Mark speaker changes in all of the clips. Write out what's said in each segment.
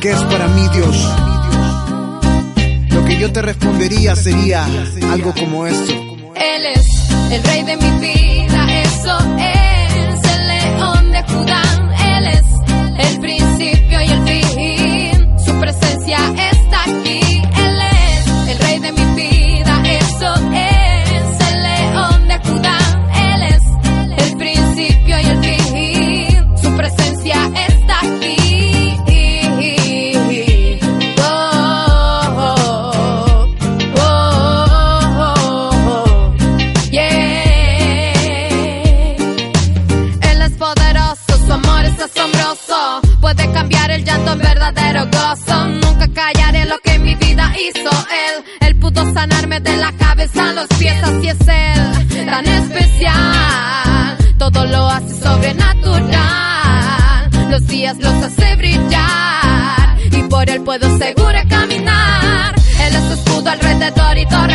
Speaker 1: qué es para mí Dios, lo que yo te respondería sería algo como esto.
Speaker 2: Él es el rey de mi vida, eso verdadero gozo. Nunca callaré lo que mi vida hizo él. Él pudo sanarme de la cabeza a los pies, así es él. Tan especial, todo lo hace sobrenatural. Los días los hace brillar y por él puedo seguro caminar. Él es escudo alrededor y torre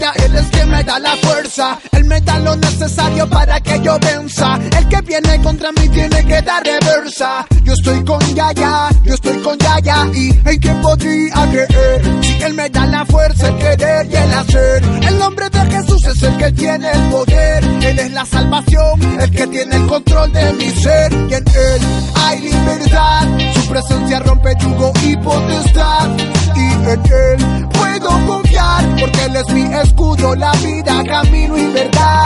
Speaker 2: Él es
Speaker 1: quien me da la fuerza, Él me da lo necesario para que yo venza. El que viene contra mí tiene que dar reversa. Yo estoy con Yaya, yo estoy con Yaya y en quién podría creer. Si Él me da la fuerza, el querer y el hacer. El nombre de Jesús es el que tiene el poder. Él es la salvación, el que tiene el control de mi ser. Y en Él hay libertad. Su presencia rompe yugo y potestad. La vida, camino y verdad.